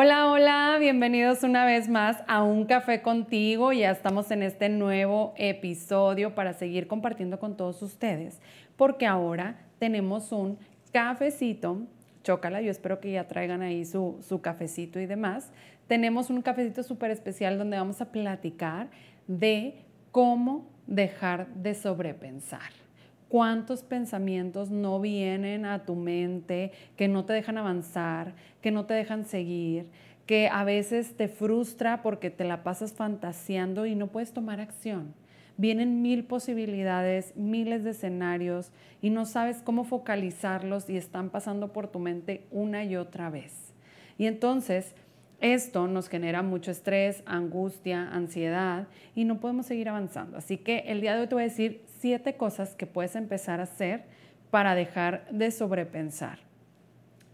Hola, hola, bienvenidos una vez más a Un Café contigo. Ya estamos en este nuevo episodio para seguir compartiendo con todos ustedes, porque ahora tenemos un cafecito. Chócala, yo espero que ya traigan ahí su, su cafecito y demás. Tenemos un cafecito súper especial donde vamos a platicar de cómo dejar de sobrepensar cuántos pensamientos no vienen a tu mente que no te dejan avanzar, que no te dejan seguir, que a veces te frustra porque te la pasas fantaseando y no puedes tomar acción. Vienen mil posibilidades, miles de escenarios y no sabes cómo focalizarlos y están pasando por tu mente una y otra vez. Y entonces esto nos genera mucho estrés, angustia, ansiedad y no podemos seguir avanzando. Así que el día de hoy te voy a decir siete cosas que puedes empezar a hacer para dejar de sobrepensar.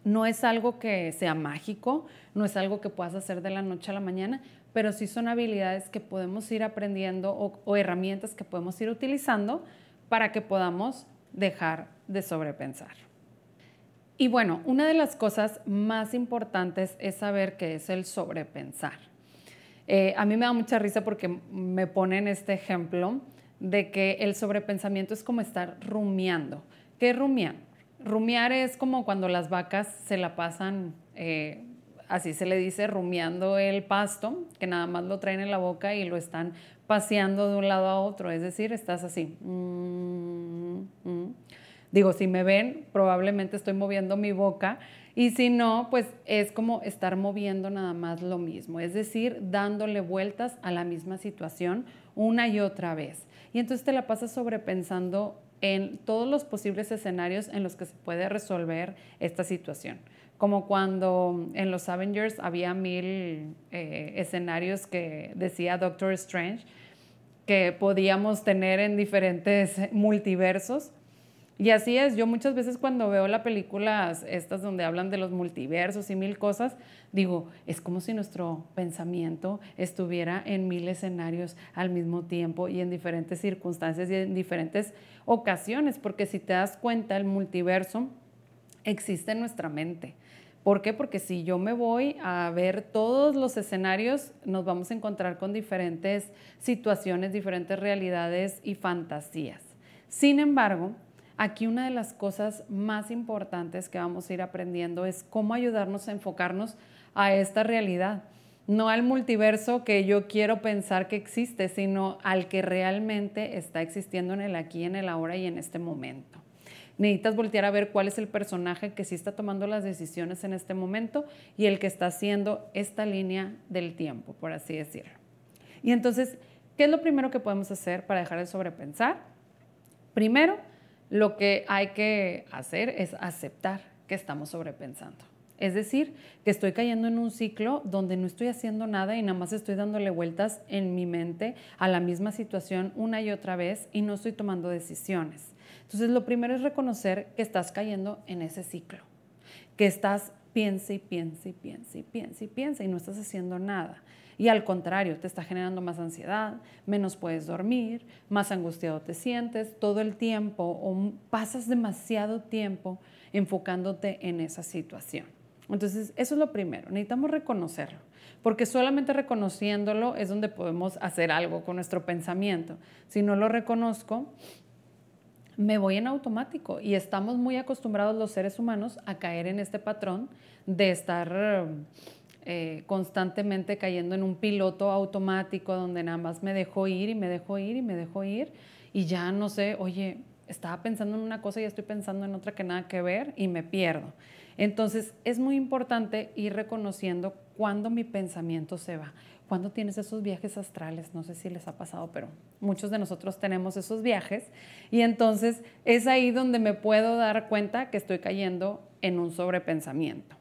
No es algo que sea mágico, no es algo que puedas hacer de la noche a la mañana, pero sí son habilidades que podemos ir aprendiendo o, herramientas que podemos ir utilizando para que podamos dejar de sobrepensar. Y bueno, una de las cosas más importantes es saber qué es el sobrepensar. Eh, a mí me da mucha risa porque me ponen este ejemplo de que el sobrepensamiento es como estar rumiando. ¿Qué es rumiar? Rumiar es como cuando las vacas se la pasan, eh, así se le dice, rumiando el pasto, que nada más lo traen en la boca y lo están paseando de un lado a otro. Es decir, estás así. Mm, mm. Digo, si me ven, probablemente estoy moviendo mi boca. Y si no, pues es como estar moviendo nada más lo mismo, es decir, dándole vueltas a la misma situación una y otra vez. Y entonces te la pasas sobrepensando en todos los posibles escenarios en los que se puede resolver esta situación. Como cuando en los Avengers había mil eh, escenarios que decía Doctor Strange que podíamos tener en diferentes multiversos y así es, yo muchas veces cuando veo las películas estas donde hablan de los multiversos y mil cosas, digo, es como si nuestro pensamiento estuviera en mil escenarios al mismo tiempo y en diferentes circunstancias y en diferentes ocasiones, porque si te das cuenta, el multiverso existe en nuestra mente. ¿Por qué? Porque si yo me voy a ver todos los escenarios, nos vamos a encontrar con diferentes situaciones, diferentes realidades y fantasías. Sin embargo, Aquí una de las cosas más importantes que vamos a ir aprendiendo es cómo ayudarnos a enfocarnos a esta realidad, no al multiverso que yo quiero pensar que existe, sino al que realmente está existiendo en el aquí, en el ahora y en este momento. Necesitas voltear a ver cuál es el personaje que sí está tomando las decisiones en este momento y el que está haciendo esta línea del tiempo, por así decirlo. Y entonces, ¿qué es lo primero que podemos hacer para dejar de sobrepensar? Primero, lo que hay que hacer es aceptar que estamos sobrepensando. Es decir, que estoy cayendo en un ciclo donde no estoy haciendo nada y nada más estoy dándole vueltas en mi mente a la misma situación una y otra vez y no estoy tomando decisiones. Entonces, lo primero es reconocer que estás cayendo en ese ciclo, que estás piensa y piensa y piensa y piensa y piensa y no estás haciendo nada. Y al contrario, te está generando más ansiedad, menos puedes dormir, más angustiado te sientes todo el tiempo o pasas demasiado tiempo enfocándote en esa situación. Entonces, eso es lo primero, necesitamos reconocerlo, porque solamente reconociéndolo es donde podemos hacer algo con nuestro pensamiento. Si no lo reconozco, me voy en automático y estamos muy acostumbrados los seres humanos a caer en este patrón de estar eh, constantemente cayendo en un piloto automático donde nada más me dejo ir y me dejo ir y me dejo ir y ya no sé, oye, estaba pensando en una cosa y estoy pensando en otra que nada que ver y me pierdo. Entonces es muy importante ir reconociendo cuándo mi pensamiento se va. Cuando tienes esos viajes astrales, no sé si les ha pasado, pero muchos de nosotros tenemos esos viajes y entonces es ahí donde me puedo dar cuenta que estoy cayendo en un sobrepensamiento.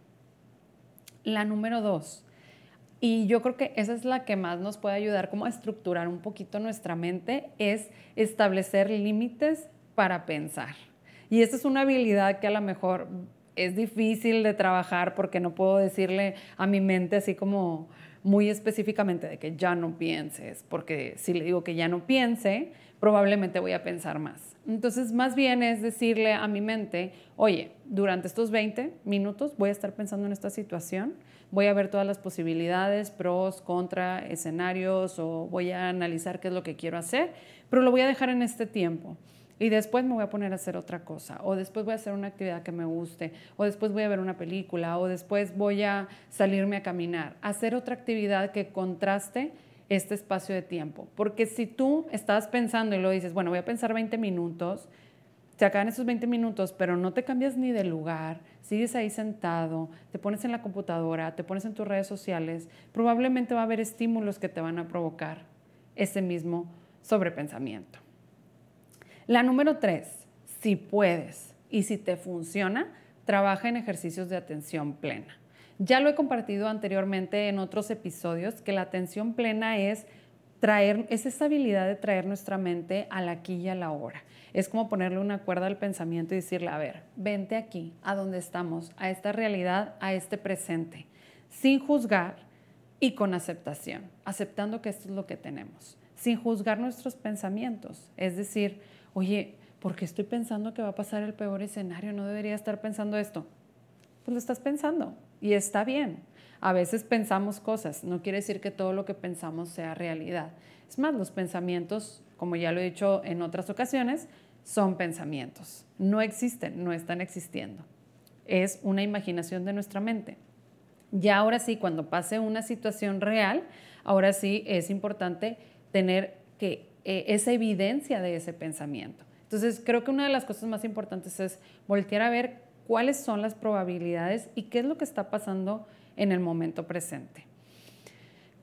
La número dos, y yo creo que esa es la que más nos puede ayudar como a estructurar un poquito nuestra mente, es establecer límites para pensar. Y esa es una habilidad que a lo mejor es difícil de trabajar porque no puedo decirle a mi mente así como muy específicamente de que ya no pienses, porque si le digo que ya no piense, probablemente voy a pensar más. Entonces, más bien es decirle a mi mente, oye, durante estos 20 minutos voy a estar pensando en esta situación, voy a ver todas las posibilidades, pros, contra, escenarios, o voy a analizar qué es lo que quiero hacer, pero lo voy a dejar en este tiempo y después me voy a poner a hacer otra cosa, o después voy a hacer una actividad que me guste, o después voy a ver una película, o después voy a salirme a caminar, hacer otra actividad que contraste este espacio de tiempo. Porque si tú estás pensando y lo dices, bueno, voy a pensar 20 minutos, se acaban esos 20 minutos, pero no te cambias ni de lugar, sigues ahí sentado, te pones en la computadora, te pones en tus redes sociales, probablemente va a haber estímulos que te van a provocar ese mismo sobrepensamiento. La número tres, si puedes y si te funciona, trabaja en ejercicios de atención plena. Ya lo he compartido anteriormente en otros episodios que la atención plena es traer, es esa habilidad de traer nuestra mente al aquí y a la hora. Es como ponerle una cuerda al pensamiento y decirle, a ver, vente aquí, a donde estamos, a esta realidad, a este presente, sin juzgar y con aceptación, aceptando que esto es lo que tenemos, sin juzgar nuestros pensamientos. Es decir, oye, ¿por qué estoy pensando que va a pasar el peor escenario? No debería estar pensando esto. Pues lo estás pensando y está bien. A veces pensamos cosas, no quiere decir que todo lo que pensamos sea realidad. Es más, los pensamientos, como ya lo he dicho en otras ocasiones, son pensamientos. No existen, no están existiendo. Es una imaginación de nuestra mente. Ya ahora sí, cuando pase una situación real, ahora sí es importante tener que eh, esa evidencia de ese pensamiento. Entonces, creo que una de las cosas más importantes es voltear a ver cuáles son las probabilidades y qué es lo que está pasando en el momento presente.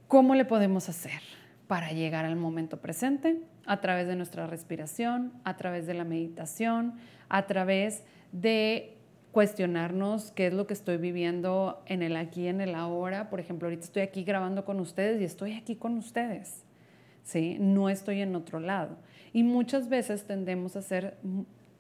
¿Cómo le podemos hacer para llegar al momento presente? A través de nuestra respiración, a través de la meditación, a través de cuestionarnos qué es lo que estoy viviendo en el aquí, en el ahora. Por ejemplo, ahorita estoy aquí grabando con ustedes y estoy aquí con ustedes. No estoy en otro lado. Y muchas veces tendemos a hacer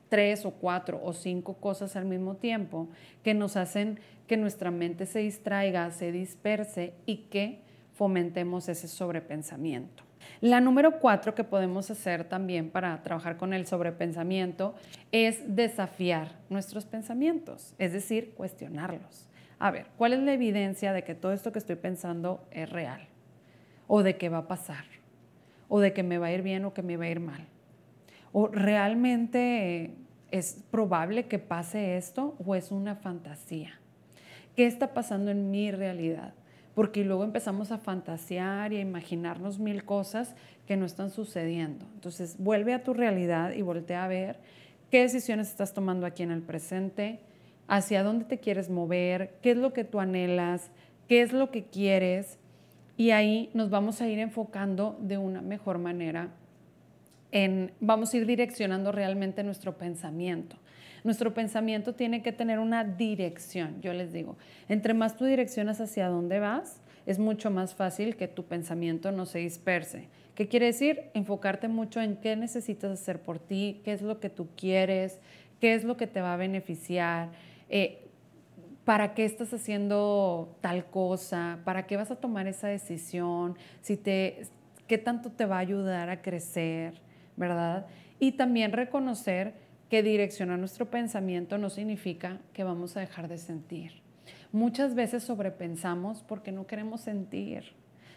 tres o cuatro o cinco cosas al mismo tiempo que nos hacen que nuestra mente se distraiga, se disperse y que fomentemos ese sobrepensamiento. La número cuatro que podemos hacer también para trabajar con el sobrepensamiento es desafiar nuestros pensamientos, es decir, cuestionarlos. A ver, ¿cuál es la evidencia de que todo esto que estoy pensando es real? ¿O de qué va a pasar? O de que me va a ir bien o que me va a ir mal. O realmente es probable que pase esto o es una fantasía. ¿Qué está pasando en mi realidad? Porque luego empezamos a fantasear y a imaginarnos mil cosas que no están sucediendo. Entonces, vuelve a tu realidad y voltea a ver qué decisiones estás tomando aquí en el presente, hacia dónde te quieres mover, qué es lo que tú anhelas, qué es lo que quieres y ahí nos vamos a ir enfocando de una mejor manera en, vamos a ir direccionando realmente nuestro pensamiento. Nuestro pensamiento tiene que tener una dirección, yo les digo. Entre más tú direccionas hacia dónde vas, es mucho más fácil que tu pensamiento no se disperse. ¿Qué quiere decir? Enfocarte mucho en qué necesitas hacer por ti, qué es lo que tú quieres, qué es lo que te va a beneficiar. Eh, ¿para qué estás haciendo tal cosa? ¿Para qué vas a tomar esa decisión? Si te, ¿Qué tanto te va a ayudar a crecer? ¿Verdad? Y también reconocer que direccionar nuestro pensamiento no significa que vamos a dejar de sentir. Muchas veces sobrepensamos porque no queremos sentir.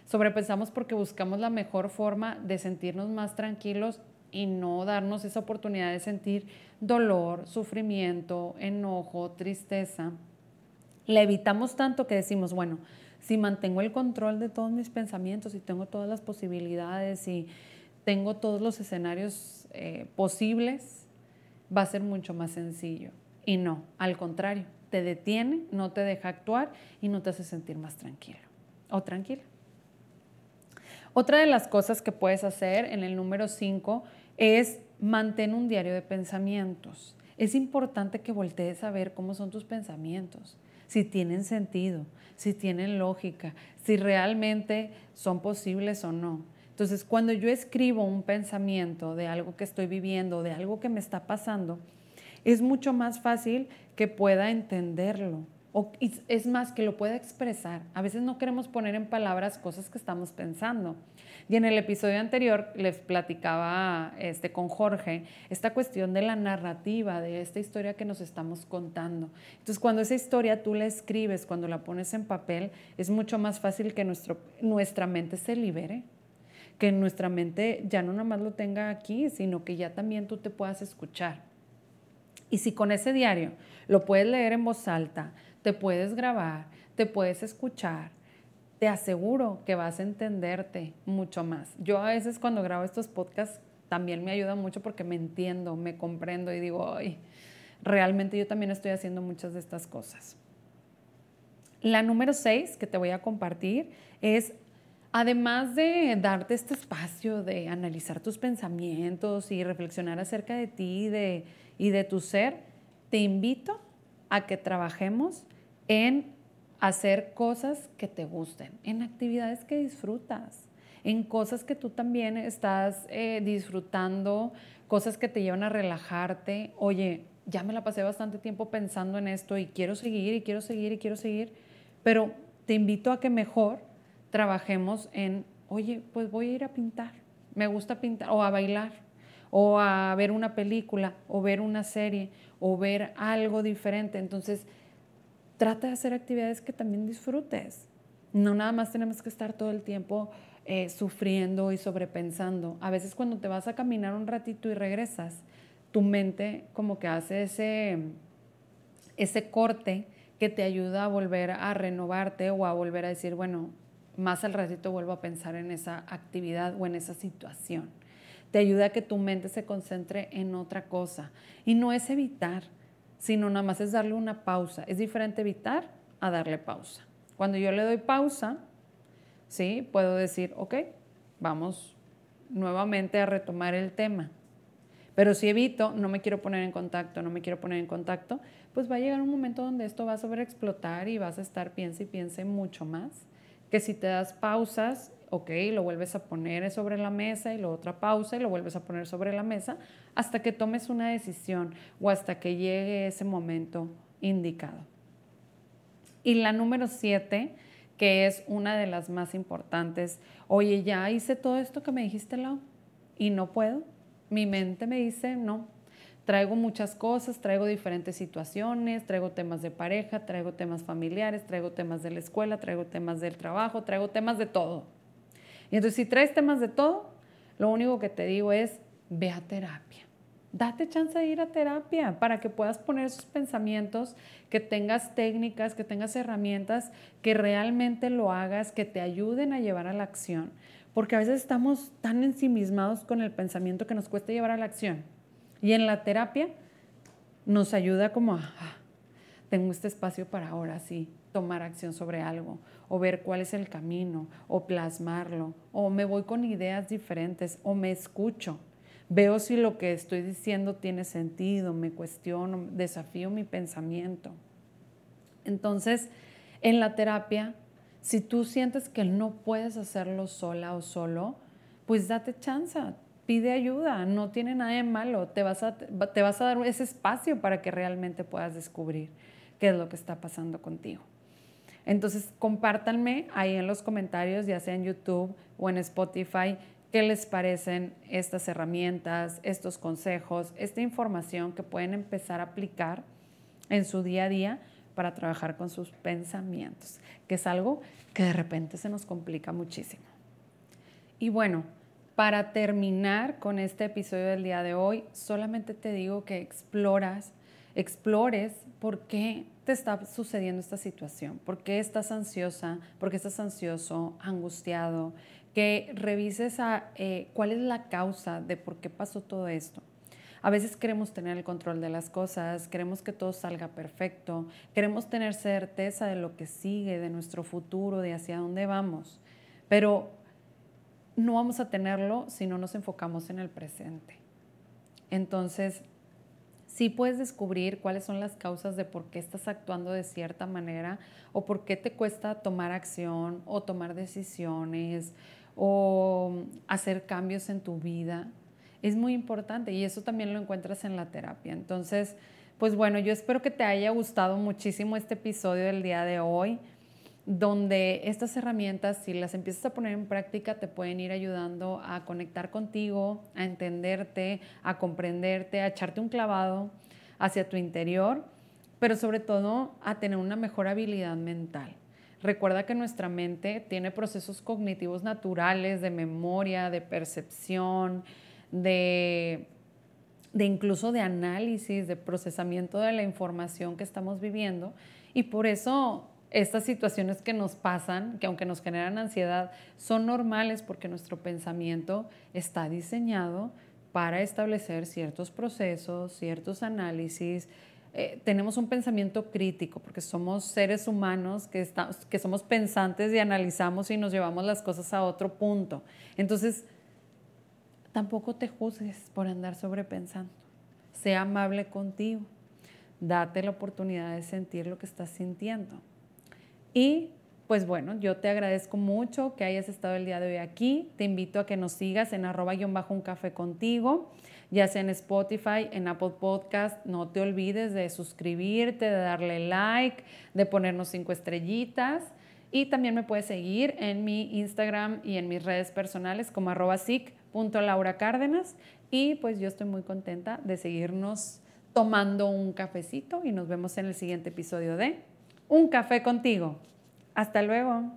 Sobrepensamos porque buscamos la mejor forma de sentirnos más tranquilos y no darnos esa oportunidad de sentir dolor, sufrimiento, enojo, tristeza la evitamos tanto que decimos, bueno, si mantengo el control de todos mis pensamientos y tengo todas las posibilidades y tengo todos los escenarios eh, posibles, va a ser mucho más sencillo. Y no, al contrario, te detiene, no te deja actuar y no te hace sentir más tranquilo o tranquila. Otra de las cosas que puedes hacer en el número 5 es mantener un diario de pensamientos. Es importante que voltees a ver cómo son tus pensamientos si tienen sentido, si tienen lógica, si realmente son posibles o no. Entonces, cuando yo escribo un pensamiento de algo que estoy viviendo, de algo que me está pasando, es mucho más fácil que pueda entenderlo. Es más, que lo pueda expresar. A veces no queremos poner en palabras cosas que estamos pensando. Y en el episodio anterior les platicaba este, con Jorge esta cuestión de la narrativa, de esta historia que nos estamos contando. Entonces, cuando esa historia tú la escribes, cuando la pones en papel, es mucho más fácil que nuestra mente se libere que nuestra mente ya no nada más lo tenga aquí, sino que ya también tú te puedas escuchar. Y si con ese diario lo puedes leer en voz alta, te puedes grabar, te puedes escuchar, te aseguro que vas a entenderte mucho más. Yo a veces cuando grabo estos podcasts también me ayuda mucho porque me entiendo, me comprendo y digo, ay, realmente yo también estoy haciendo muchas de estas cosas. La número seis que te voy a compartir es Además de darte este espacio de analizar tus pensamientos y reflexionar acerca de ti y de, tu ser, te invito a que trabajemos en hacer cosas que te gusten, en actividades que disfrutas, en cosas que tú también estás eh, disfrutando, cosas que te llevan a relajarte. Oye, ya me la pasé bastante tiempo pensando en esto y quiero seguir y quiero seguir y quiero seguir, pero te invito a que mejor trabajemos en, oye, pues voy a ir a pintar, me gusta pintar, o a bailar, o a ver una película, o ver una serie, o ver algo diferente. Entonces, trata de hacer actividades que también disfrutes. No nada más tenemos que estar todo el tiempo eh, sufriendo y sobrepensando. A veces cuando te vas a caminar un ratito y regresas, tu mente como que hace ese, ese corte que te ayuda a volver a renovarte o a volver a decir, bueno, más al ratito vuelvo a pensar en esa actividad o en esa situación. Te ayuda a que tu mente se concentre en otra cosa. Y no es evitar, sino nada más es darle una pausa. Es diferente evitar a darle pausa. Cuando yo le doy pausa, ¿sí? Puedo decir, ok, vamos nuevamente a retomar el tema. Pero si evito, no me quiero poner en contacto, no me quiero poner en contacto, pues va a llegar un momento donde esto va a sobreexplotar y vas a estar piense y piense mucho más que si te das pausas, ok, lo vuelves a poner sobre la mesa y luego otra pausa y lo vuelves a poner sobre la mesa hasta que tomes una decisión o hasta que llegue ese momento indicado. Y la número siete, que es una de las más importantes, oye, ya hice todo esto que me dijiste, y no puedo. Mi mente me dice, no, Traigo muchas cosas, traigo diferentes situaciones, traigo temas de pareja, traigo temas familiares, traigo temas de la escuela, traigo temas del trabajo, traigo temas de todo. Y entonces si traes temas de todo, lo único que te digo es, ve a terapia. Date chance de ir a terapia para que puedas poner esos pensamientos, que tengas técnicas, que tengas herramientas, que realmente lo hagas, que te ayuden a llevar a la acción. Porque a veces estamos tan ensimismados con el pensamiento que nos cuesta llevar a la acción. Y en la terapia nos ayuda como a, ah, tengo este espacio para ahora sí tomar acción sobre algo, o ver cuál es el camino, o plasmarlo, o me voy con ideas diferentes, o me escucho. Veo si lo que estoy diciendo tiene sentido, me cuestiono, desafío mi pensamiento. Entonces, en la terapia, si tú sientes que no puedes hacerlo sola o solo, pues date chance, pide ayuda, no tiene nada de malo, te vas, a, te vas a dar ese espacio para que realmente puedas descubrir qué es lo que está pasando contigo. Entonces, compártanme ahí en los comentarios, ya sea en YouTube o en Spotify, qué les parecen estas herramientas, estos consejos, esta información que pueden empezar a aplicar en su día a día para trabajar con sus pensamientos, que es algo que de repente se nos complica muchísimo. Y bueno, para terminar con este episodio del día de hoy, solamente te digo que exploras, explores por qué te está sucediendo esta situación, por qué estás ansiosa, por qué estás ansioso, angustiado, que revises a, eh, cuál es la causa de por qué pasó todo esto. A veces queremos tener el control de las cosas, queremos que todo salga perfecto, queremos tener certeza de lo que sigue, de nuestro futuro, de hacia dónde vamos. Pero no vamos a tenerlo si no nos enfocamos en el presente. Entonces, sí puedes descubrir cuáles son las causas de por qué estás actuando de cierta manera o por qué te cuesta tomar acción o tomar decisiones o hacer cambios en tu vida. Es muy importante y eso también lo encuentras en la terapia. Entonces, pues bueno, yo espero que te haya gustado muchísimo este episodio del día de hoy, donde estas herramientas, si las empiezas a poner en práctica, te pueden ir ayudando a conectar contigo, a entenderte, a comprenderte, a echarte un clavado hacia tu interior, pero sobre todo a tener una mejor habilidad mental. Recuerda que nuestra mente tiene procesos cognitivos naturales de memoria, de percepción, de, de incluso de análisis, de procesamiento de la información que estamos viviendo. Y por eso estas situaciones que nos pasan, que aunque nos generan ansiedad, son normales porque nuestro pensamiento está diseñado para establecer ciertos procesos, ciertos análisis, eh, tenemos un pensamiento crítico, porque somos seres humanos que, que somos pensantes y analizamos y nos llevamos las cosas a otro punto. Entonces, tampoco te juzgues por andar sobrepensando. Sea amable contigo. Date la oportunidad de sentir lo que estás sintiendo. Y pues bueno, yo te agradezco mucho que hayas estado el día de hoy aquí. Te invito a que nos sigas en arroba bajo un café contigo ya sea en Spotify, en Apple Podcast. No te olvides de suscribirte, de darle like, de ponernos cinco estrellitas. Y también me puedes seguir en mi Instagram y en mis redes personales como arroba Cárdenas. Y pues yo estoy muy contenta de seguirnos tomando un cafecito y nos vemos en el siguiente episodio de Un café contigo. Hasta luego.